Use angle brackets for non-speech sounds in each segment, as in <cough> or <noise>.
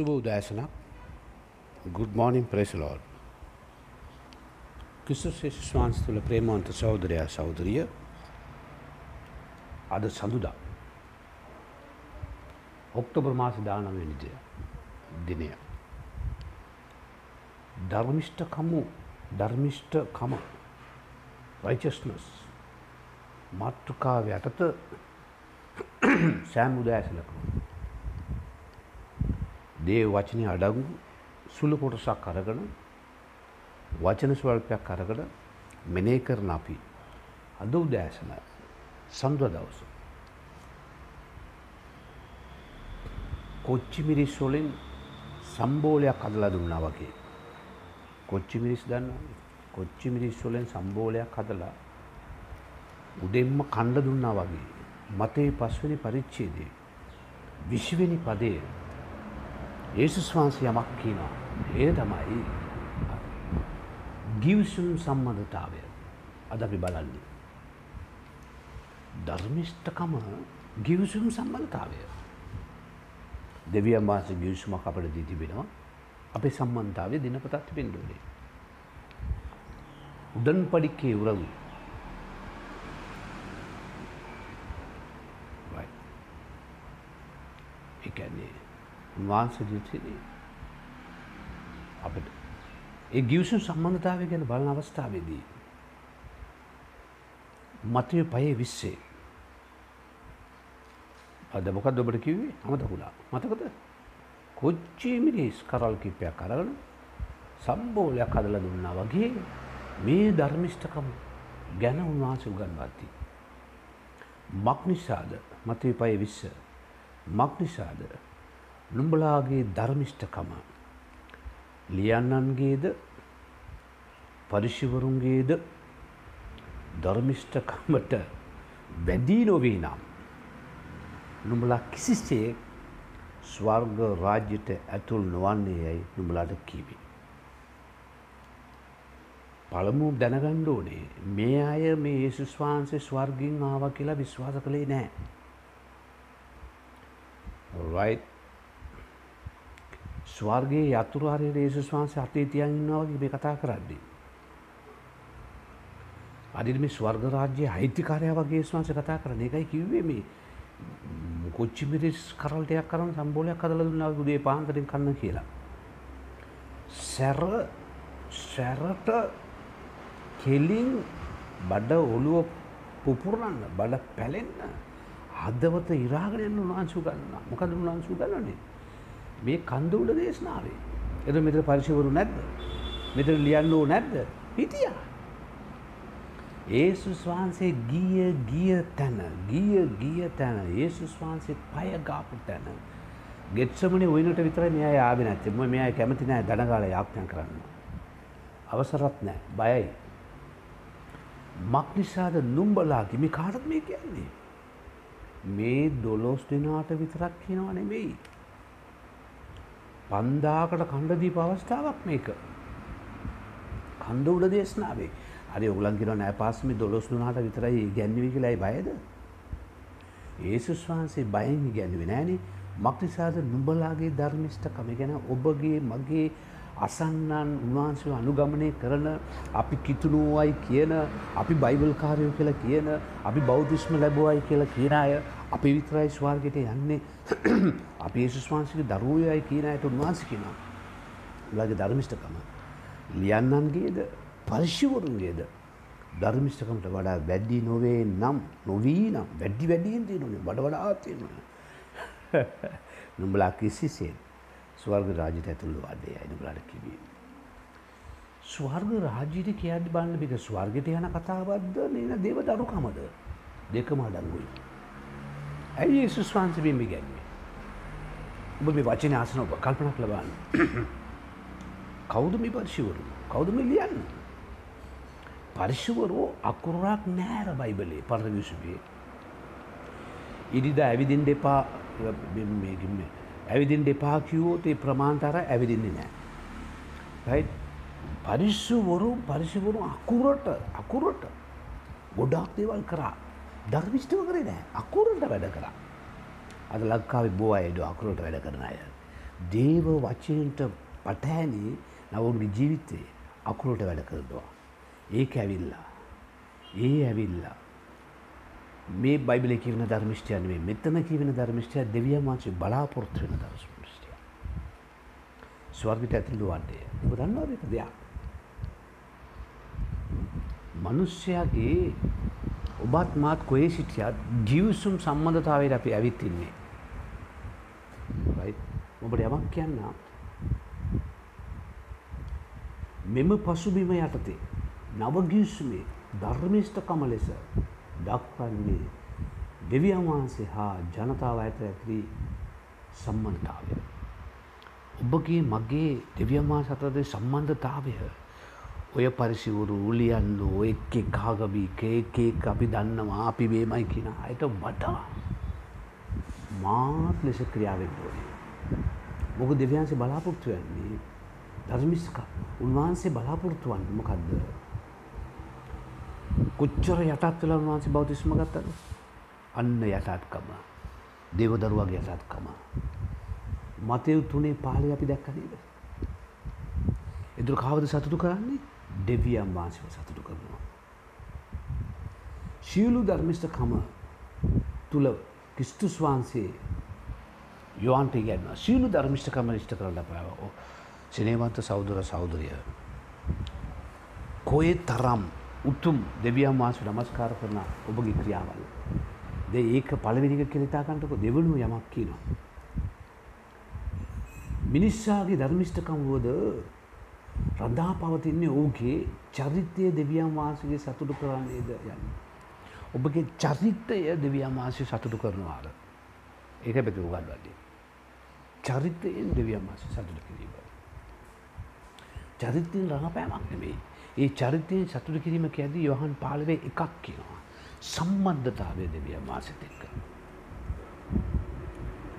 සුබ උදෑසනක්. ගුඩ් මෝනිින් ප්‍රේසලෝල් කිස්තුස් වාන්ස් තුළ ප්‍රේමවන්ත සෞදරයා සෞදරිය අද සඳුදා. ඔක්තොබර් මාස දානවනිදය දිනය. ධර්මිෂ්ඨකමු ධර්මිෂ්ඨකම රයිචස්නස් මාතෘකාව යටත සෑම් උදෑසලකම දේ වචනය අඩංගු සුළු කොටසක් අරගෙන වචන ස්වල්පයක් අරගෙන මෙනේ කරන අපි අද උදෑසන සඳුව දවස. කොච්චි මිරිස් වලින් සම්බෝලයක් අදලා දුන්නා වගේ. කොච්චි මිරිස් දන්න කොච්චි මිරිස් වලින් සම්බෝලයක් හදලා උදෙන්ම කණ්ඩ දුන්නා වගේ. මතේ පස්වනි පරිච්චේදේ. විශ්වනි පදේ ඒසුස් වහන්සේ යමක් කියනවා. ඒ තමයි ගිවිසුම් සම්බන්ධතාවය. අද අපි බලන්නේ. ධර්මිෂ්ඨකම ගිවිසුම් සම්බන්ධතාවය. දෙවියන් වහන්සේ ගිවිසුමක් අපට දී තිබෙනවා. අපේ සම්බන්ධතාවය දිනපතක් තිබෙන්න ඕනේ. උඩන් පඩික්කේ උරවි උන්වහන්සේ ජීවිතේ අපිට. ඒ ගිවිසුම් සම්බන්ධතාවය ගැන බලන අවස්ථාවේදී මතය පයේ විස්සේ අද මොකක්ද ඔබට කිව්වේ? අමතකුණා. මතකද? කොච්චි මිනිස් කරල් කිපයක් අරගෙන සම්බෝලයක් හදලා දුන්නා වගේ මේ ධර්මිෂ්ඨකම ගැන උන්වහන්සේ උගන්වද්දී මක් නිසාද? මතය පයේ විස්ස මක් නිසාද? නුඹලාගේ ධර්මිෂ්ඨකම ලියන්නන්ගේද පරිශිවරුන්ගේද ධර්මිෂ්ඨකමට වැඩී නොවේ නම් නුඹලා කිසිසේ ස්වර්ග රාජ්‍යයට ඇතුල් නොවන්නේ යැයි නුඹලාට කීවේ. පළමු දැනගණ්ඩ ඕනේ මේ අය මේ ඒසුස් වහන්සේ ස්වර්ගින් ආව කියලා විශ්වාස කළේ නෑ. right ස්වර්ගයේ යතුරුහරයට ඒසුස් වහන්සේ අතේ තියන් ඉන්නවා වගේ මේ කතා කරන්නේ. අදිට මේ ස්වර්ග රාජ්‍යයේ අයිතිකාරයා වගේ ඒසුස් වහන්සේ කතා කරන එකයි කිව්වේ මේ කොච්චි මිරිස් කරල්ටයක් කරන සම්බෝලයක් හදලා දුන්නා උදේ පාන්දරින් කන්න කියලා. සැර සැරට කෙලින් බඩ ඔළුව පුපුරන්න බඩ පැලෙන්න හදවත ඉරාගෙන යන්න උන්වහන්සේ ගන්න. මොකද උන්වහන්සේ ගන්නනේ? මේ කන්ද උඩ දේශනාවේ. එද මෙතන පරිශවරු නැද්ද? මෙතන ලියන්න ඕ නැද්ද? හිටියා. ඒසුස් වහන්සේ ගිය ගිය තැන ගිය ගිය තැන ඒසුස් වහන්සේ පය ගාපු තැන ගෙත්සමනේ ඔයිනට විතරයි මෙයා ආවේ නැත්තේ. මොකද මෙයා කැමති නැහැ දඩගාලා යාඥා කරන්න. අවසරත් නැහැ. බයයි. මක් නිසාද නුඹලාගේ මේ කාටද මේ කියන්නේ? මේ 12 දිනාට විතරක් කියනව නෙමෙයි. පන්දාකට කණ්ඩදී පවස්ථාවක් මේක. කන්ද උඩ දේශනාවේ. හරි ඔයගලන් කියනවා නෑ පාස්මි 12 දුනාට විතරයි ඉගැන්වුවේ කියලායි බයද? යේසුස් වහන්සේ බයෙන් ඉගැන්වුවේ නෑනේ. මක්නිසාද නුඹලාගේ ධර්මිෂ්ඨකම ගැන ඔබගේ මගේ අසන්නන් උන්වහන්සේ අනුගමනය කරන අපි කිතුනුවයි කියන අපි බයිබල් කාරයෝ කියලා කියන අපි බෞද්ධිස්ම ලැබුවයි කියලා කියන අය අපි විතරයි ස්වාර්ගයට යන්නේ. <clears throat> අපි ඒසුස් වහන්සේගේ දරුවෝයයි කියන අයට උන්වහන්සේ කියනවා. උලගේ ධර්මිෂ්ඨකම. ලියන්නන්ගේද? පරිශිවරුන්ගේද? ධර්මිෂ්ඨකමට වඩා වැඩි නොවේ නම් නොවී නම් වැඩි වැඩියෙන් තියෙනුනේ බඩ වඩා තියෙනවා. <laughs> නුඹලා කිසිසේත් ස්වර්ග රාජ්‍යයට ඇතුළු වන්නේ අය නුඹලාට කිව්වේ. ස්වර්ග රාජ්‍යයට කියද්දි බලන්න මේක ස්වර්ගයට යන කතාවක්ද නේද දේව දරුකමද දෙකම අඩංගුයි. ඇයි යේසුස් වහන්සේ මේ ඉගැන්වුවේ? ඔබ මේ වචනේ අසන ඔබ කල්පනා කරලා බලන්න. <clears throat> කවුද මේ පරිශුවරු? කවුද මේ ලියන්නේ? පරිශුවරු අකුරක් නෑර බයිබලේ පරණ විසුවේ. ඉරිදා ඇවිදින්න එපා මේ ඇවිදින් දෙපා කිව්වෝත් ඒ ප්‍රමාණතර ඇවිදින්නේ නෑ. රයිට් පරිස්සුවරු පරිසිවරු අකුරට අකුරට ගොඩාක් දේවල් කරා ධර්මිෂ්ඨව කරේ නෑ අකුරට වැඩ කරා. අද ලංකාවේ බොව අයඩ අකුරට වැඩ කරන අය. දේව වචනයට පටහැනි නවුන්ගේ ජීවිතේ අකුරට වැඩ කරනවා. ඒක ඇවිල්ලා. ඒ ඇවිල්ලා. මේ බයිබලේ කියවන ධර්මිෂ්ටයන් මේ මෙතන කියවෙන ධර්මිෂ්ටය දෙවියන් වහන්සේ බලාපොරොත්තු වෙන ධර්මිෂ්ටය. ස්වර්ගයට ඇතුළු වන්නේ. ඔබ දන්නවද ඒක දෙයක්? මිනිස්යාගේ ඔබත් මාත් කොහේ සිටියත් ජීවිසුම් සම්බන්ධතාවයට අපි ඇවිත් ඉන්නේ. right? ඔබට යමක් කියන්න මෙම පසුබිම යටතේ නවගිවිසුමේ ධර්මිෂ්ඨකම ලෙස දක්වන්නේ දෙවියන් වහන්සේ හා ජනතාව ඇත ඇති සම්බන්ධතාවය. ඔබගේ මගේ දෙවියන් වහන්සේ අතරේ සම්බන්ධතාවය ඔය පරිසිවරු උලියන්න ඔය එක් එක් කාගබී කේකේක් අපි දන්නවා අපි මේමයි කියන අයට වඩා මාත් ලෙස ක්‍රියාවෙන් ඕනේ. මොක දෙවියන්සේ බලාපොරොත්තු වෙන්නේ ධර්මිස්ක උන්වහන්සේ බලාපොරොත්තු වන්නේ මොකද්ද? කොච්චර යටත් වෙලා උන්වහන්සේ බෞතිස්ම ගත්තද? අන්න යටත්කම. දේවදරුවගේ යටත්කම. මතෙව් තුනේ පාළේ අපි දැක්ක නේද? එදුර කවද සතුටු කරන්නේ? දෙවියන් වහන්සේව සතුටු කරනවා. ශීලු ධර්මිෂ්ඨකම තුල ක්‍රිස්තුස් වහන්සේ යෝහන්ට ඉගැන්වනවා. ශීලු ධර්මිෂ්ඨකම ඉෂ්ට කරන්න බෑ. සිනේවන්ත සහෝදර සහෝදරිය. කොයි තරම් උතුම් දෙවියන් වහන්සේ නමස්කාර කරන ඔබගේ ක්‍රියාවල්. දේ ඒක පළවෙනි එක කියලා හිතා ගන්නකො දෙවනුව යමක් කියනවා. මිනිස්සාගේ ධර්මිෂ්ඨකම් වුවද රඳා පවතින්නේ ඔහුගේ චරිතය දෙවියන් වහන්සේගේ සතුටු කරන්නේද යන්න. ඔබගේ චරිතය දෙවියන් වහන්සේ සතුටු කරනවාද. ඒක පැති උගන්වන්නේ. චරිතයෙන් දෙවියන් වහන්සේ සතුටු කිරීම. චරිතයෙන් රඟපෑමක් නෙමෙයි. ඒ චරිතයෙන් සතුටු කිරීම කියද්දී යොහන් පාළවේ එකක් කියනවා. සම්බන්ධතාවය දෙවියන් වහන්සේත් එක්ක.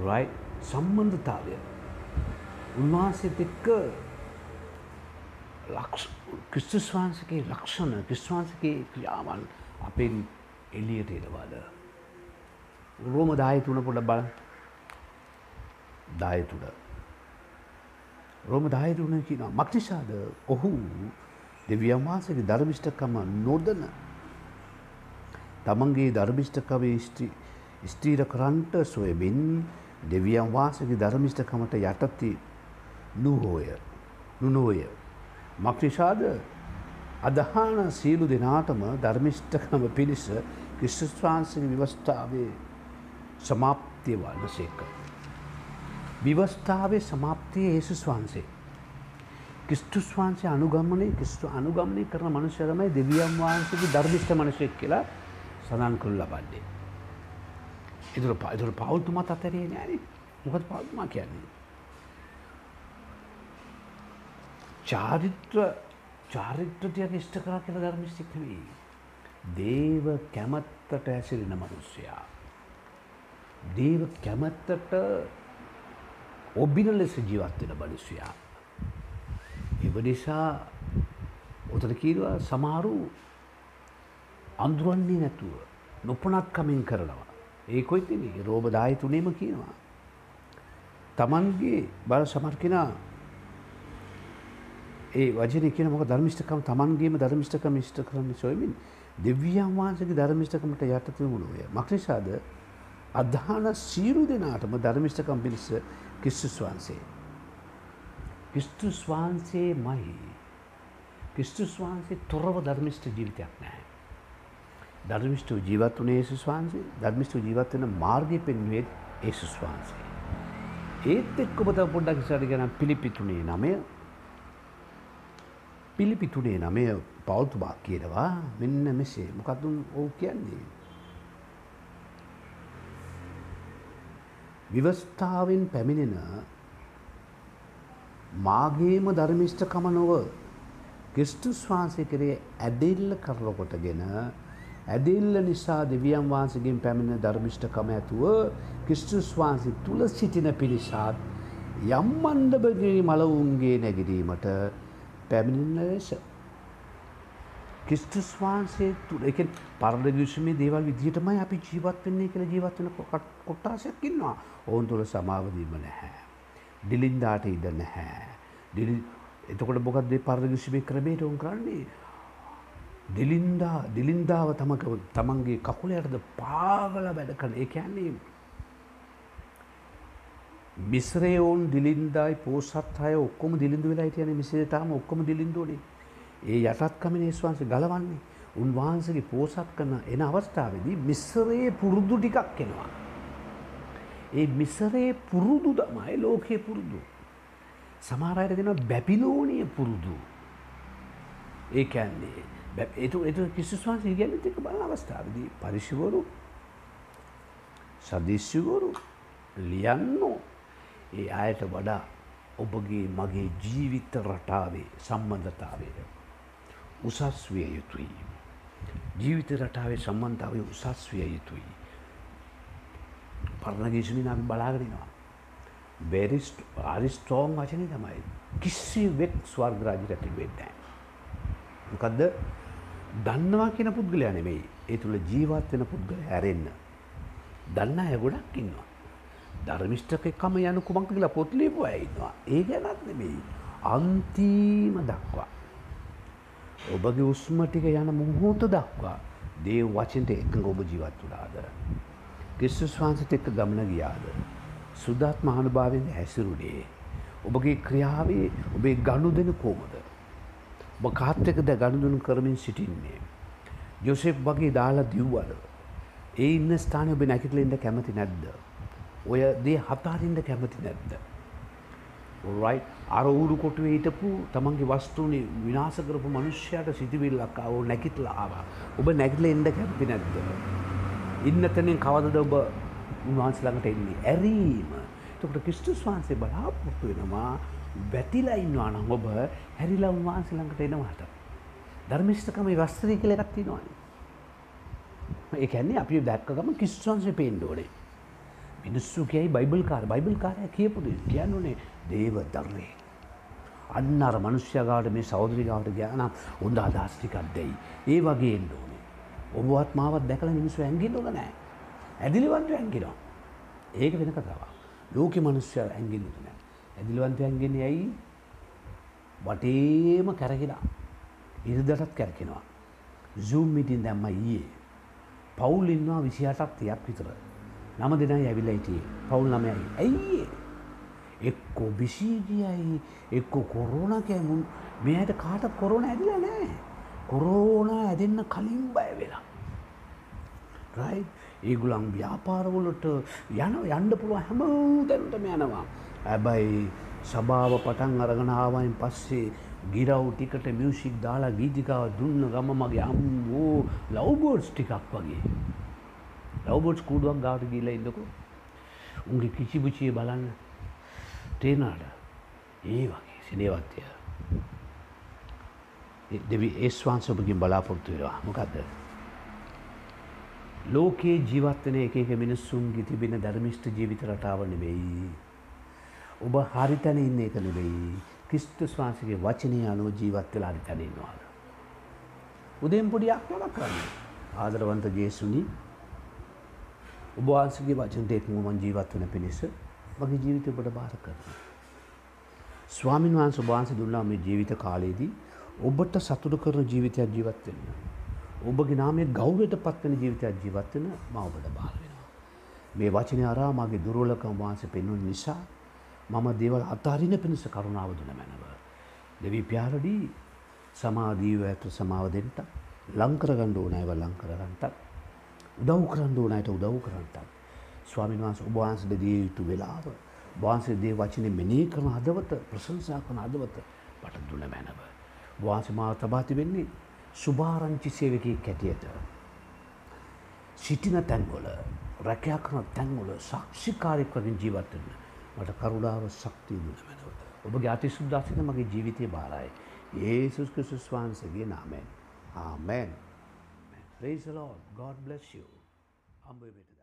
right සම්බන්ධතාවය උන්වහන්සේත් එක්ක ක්‍රිස්තුස් වහන්සගේ ලක්ෂණ ක්‍රිස්වාන්සගේ ක්‍රියාවන් අපෙන් එලියට එනවාද. රෝම දාය තුන පොඩ බල දාය තුඩ. රෝම දායතුන කියන මක්නිසාද ඔහු දෙවියන්වාසගේ ධර්මිෂ්ඨකම නොදන තමන්ගේ ධර්මිෂ්ඨකවේ ස්ත්‍රීර කරන්ට සොයබින් දෙවියන් වාසගේ ධර්මිෂ්ඨකමට යටති නුහෝය නුනෝය මක්නිසාද අදහාන සීලු දෙනාටම ධර්මිෂ්ඨකම පිණිස ක්‍රිස්තුස්වාන්සගේ විවස්ථාවේ සමාප්තිය වන්න සේක. විවස්ථාවේ සමාප්තිය ඒසුස් වහන්සේ. කිස්තුස් වහන්සේ අනුගමනය කිස්තු අනුගමනය කරන මනුෂ්‍යරමයි දෙවියන් වහන්සේගේ ධර්මිෂ්ඨ මනසෙක් කියලා සඳන් කළු ලබන්නේ. ඉතුර පයිතුර පවුල්තුමත් අතරේ නෑන මොකද පවත්මා කියන්නේ. චාරිත්‍ර චාරිත්‍රතියක් ඉෂ්ට කරා කියලා ධර්මිෂ්ඨික් නෙවෙයි. දේව කැමැත්තට ඇසිරෙන මිනිසයා. දේව කැමැත්තට ඔබින ලෙස ජීවත් වෙන මිනිසයා. ඒ නිසා උතන කියනවා සමහරු අඳුරන්නේ නැතුව නොපනත් කමින් කරනවා. ඒකොයි තිනේ රෝබ දාය තුනේම කියනවා. තමන්ගේ බල සමහර කෙනා ඒ වචනේ කියන මොකද ධර්මිෂ්ඨකම Tamanගේම ධර්මිෂ්ඨකම ඉෂ්ට කරන්න සොයමින් දෙවියන් වහන්සේගේ ධර්මිෂ්ඨකමට යටත් වුණෝය. මක්නිසාද අධහාන සීරු දෙනාටම ධර්මිෂ්ඨකම් පිණිස ක්‍රිස්තුස් වහන්සේ. ක්‍රිස්තුස් වහන්සේමයි. ක්‍රිස්තුස් වහන්සේ තොරව ධර්මිෂ්ඨ ජීවිතයක් නැහැ. ධර්මිෂ්ඨ ජීවත් වුණේ යේසුස් වහන්සේ. ධර්මිෂ්ඨ ජීවත් වෙන මාර්ගය පෙන්වුවේ යේසුස් වහන්සේ. ඒත් එක්ක ඔබ තව පොඩ්ඩක් ඉස්සරහට ගියා නම් පිලිපි 3 9 පිළිපිතුනේ නමය පෞතුබා කියනවා මෙන්න මෙසේ මොකක්දුන් ඕ කියන්නේ. විවස්ථාවෙන් පැමිණෙන මාගේම ධර්මිෂ්ඨකම නොව ක්‍රිස්තුස් වහන්සේ කරේ ඇඩෙල්ල කරලකොටගෙන ඇදෙල්ල නිසා දෙවියන් වහන්සේගෙන් පැමිණ ධර්මිෂ්ඨකම ඇතුව ක්‍රිස්තුස් වහන්සේ තුල සිටින පිරිසාත් යම් මණ්ඩපගේ මලවුන්ගේ නැගිරීමට පැමිණෙන ලෙස. ක්‍රිස්තුස් වහන්සේ තුළ එක පරණ විශ්මේ දේවල් විදිහටමයි අපි ජීවත් වෙන්නේ කියලා ජීවත් වෙන කොටාසයක් ඉන්නවා. ඔවුන් තුළ සමාවදීම නැහැ. ඩිලින්දාට ඉඩ නැහැ. එතකොට බොකක්ද පරගිසිමි ක්‍රමයට උන් කරන්නේ. ඩිලින්දා ඩිලින්දාව තමක තමන්ගේ කකුලයටද පාගල වැඩ කළ ඒ ඇන්නේ මිස්රේ ඔවුන් දිලින්දායි පෝසත් අය ඔක්කොම දිලිඳු වෙලා හිටියන මිසේතාම ඔක්කොම දිලින්දුවනේ ඒ යටත්කම නිස්වන්ස ගලවන්නේ උන්වහන්සගේ පෝසත් කරන එන අවස්ථාවදී මිස්සරයේ පුරුදු ටිකක් එනවා. ඒ මිසරයේ පුරුදු දමයි ලෝකයේ පුරුදු. සමාරයට දෙන බැපිලෝනය පුරුදු. ඒ ඇන්නේ එතු එතු කිසිස්වාන්සේ ගැන එක බල අවස්ථාවදී පරිශිවරු සදිශ්‍යවරු ලියන්නෝ ඒ අයට වඩා ඔබගේ මගේ ජීවිත රටාවේ සම්බන්ධතාවය උසස් විය යුතුයි. ජීවිත රටාවේ සම්බන්ධාවය උසස් විය යුතුයි. පරණගේශමින් අපි බලාගෙනවා. බෙරිස්ට අරිස්ටෝන් වචනය තමයි කිසි වෙක් ස්වර්ගරාජි රැති වෙන්නෑ. මොකදද දන්නවා කියන පුද්ගලයා නෙමෙයි ඒ තුළ ජීවත් වෙන පුද්ගල ඇරෙන්න. දන්න ඇ ගොඩක් ඉන්නවා. ධර්මිෂ්ඨකෙක්කම යනු කුමක්ද කියලා පොත් ලියපු අය ඉන්නවා. ඒ ගැනත් නෙමෙයි. අන්තිම දක්වා. ඔබගේ උස්ම ටික යන මොහොත දක්වා දේව වචනට එකඟ ඔබ ජීවත් වුණාද. ක්‍රිස්තුස් වහන්සේට එක්ක ගමන ගියාද. සුදාත් මහානුභාවයෙන් හැසිරුණේ. ඔබගේ ක්‍රියාවේ ඔබේ ගනුදෙනු කොහොමද? ඔබ කාත් එක්කද ගනුදෙනු කරමින් සිටින්නේ. යොසෙෆ් වගේ දාලා දිව්වද? ඒ ඉන්න ස්ථානයේ ඔබ නැගිටලා ඉන්න කැමති නැද්ද? ඔය දේ හතාරින්න කැමති නැද්ද. රයි අර ඌරු කොටුවේ හිටපු තමන්ගේ වස්තුනි විනාස කරපු මනුෂ්‍යයට සිතිවිල්ලක් ආව නැගිටලා ආවා. ඔබ නැගිටලා එන්න කැමති නැද්ද? ඉන්න තැනින් කවදද ඔබ උන්වහන්සේ ළඟට එන්නේ? ඇරීම. එතකොට ක්‍රිස්තුස් වහන්සේ බලාපොරොත්තු වෙනවා වැටිලා ඉන්නවා නම් ඔබ හැරිලා උන්වහන්සේ ළඟට එනවාට. ධර්මිෂ්ඨකමේ වස්ත්‍රය කියලා එකක් තියෙනවානේ. ඒ කියන්නේ අපි දැක්ක ගමන් ක්‍රිස්තුස් වහන්සේ පේන්න ඕනේ. මිනිස්සු කියයි බයිබල් කාර බයිබල් කාරය කියපුද කියන්නුනේ දේව දර්රේ. අන්න අර මනුෂ්‍යගාට මේ සෞදරිකාවට ගානම් උන්ද අදස්ටිකක් දෙයි. ඒ වගේ එන්න ඕනේ. ඔබවත් මාවත් දැකල මිනිස්සු ඇඟින්න ඕන නෑ. ඇදිලිවන්ත ඇංගිනවා. ඒක වෙන කතාවක්. ලෝකෙ මනුෂ්‍ය ඇඟින්න නෑ. ඇදිලිවන්ත ඇඟෙන්නේ ඇයි වටේම කැරකිලා ඉරිදටත් කැරකෙනවා. සූම් මිටින් දැම්ම ඊයේ. පවුල් ඉන්නවා විසිහටක් තියක් විතර. නම දෙනයි ඇවිල්ලා හිටියේ. පවුල් නමයයි. ඇයි එක්කෝ බිසීගියයි එක්කෝ කොරෝනා කෑමුන් මෙයට කාට කොරෝනා ඇදිලා නෑ. කොරෝනා ඇදෙන්න කලින් බය වෙලා. රයි ඒගුලන් ව්‍යාපාරවලට යන යන්න පුළුව හැම තැනටම යනවා. ඇබැයි සභාව පටන් අරගනාවයින් පස්සේ ගිරව් ටිකට මියසික් දාලා ගීතිකාව දුන්න ගම මගේ අම්මෝ ලව්බෝඩ්ස් ටිකක් වගේ. ලවබොට්ස් කූඩුවක් ගාට ගිල ඉන්නකු උන්ගේ කිසිපුචිය බලන්න තේනාට ඒ වගේ සිනේවත්ය දෙවි ඒස්වාන්සපකින් බලාපොරත්තු වෙනවා. මොකක්ද ලෝකයේ ජීවත්වන එක එක මිනිස්සුන්ගේ තිබෙන ධර්මිෂ්ට ජීවිත රටාව නෙවෙයි ඔබ හරිතැන ඉන්න එක නෙවෙයි ක්‍රිස්තුස් වහන්සගේ වචනය අනුව ජීවත් වෙලා හරිතැන ඉන්නවාද උදෙන් පොඩියක් නොලක් කරන්න. ආදරවන්ත ජේසුනි ඔබවාන්සගේ වචනට එක්මුවන් ජීවත් වන පිණිස මගේ ජීවිතය ඔබට භාර කරන. ස්වාමින් වහන්ස ඔබාන්ස දුන්නා මේ ජීවිත කාලයේදී ඔබට සතුරු කරන ජීවිතයක් ජීවත්වෙන්න. ඔබගේ නාමේ ගෞරයට පත්වන ජීවිතයක් ජීවත්වෙන ම ඔබට බාර වෙනවා. මේ වචනය අරා මගේ දුරුවලකම් වහන්ස පෙන්වුන් නිසා මම දේවල් අතාරින පිණිස කරුණාව දුන මැනව. දෙවී ප්‍යාරඩී සමාදීව ඇත සමාව දෙන්ට ලංකර ගණ්ඩ ඕනෑව ලංකරගන්ටත් උදව් කරන්න ඕනයට උදව් කරන්නටත්. ස්වාමින් වහන්ස ඔබවහන්සට දිය යුතු වෙලාව. වහන්සේ දේ වචනය මෙනේ කරන හදවත ප්‍රසංසා කන අදවත පට දුන මැනව. වහන්ස මාව තබාති වෙන්නේ සුභාරංචි සේවකී කැටියට. සිටින තැන්ගොල රැකයා කරන තැන්ගොල සක්ෂිකාරයක් වලින් ජීවත්වන්න මට කරුණාව ශක්තිය දුන මැනව. ඔබගේ අති සුද්දාසින මගේ ජීවිතය බාරයි. ඒසුස් ක්‍රිස්තුස් වහන්සගේ නාමෙන්. ආමෙන්. Praise the Lord. God bless you. අම්බ වෙට.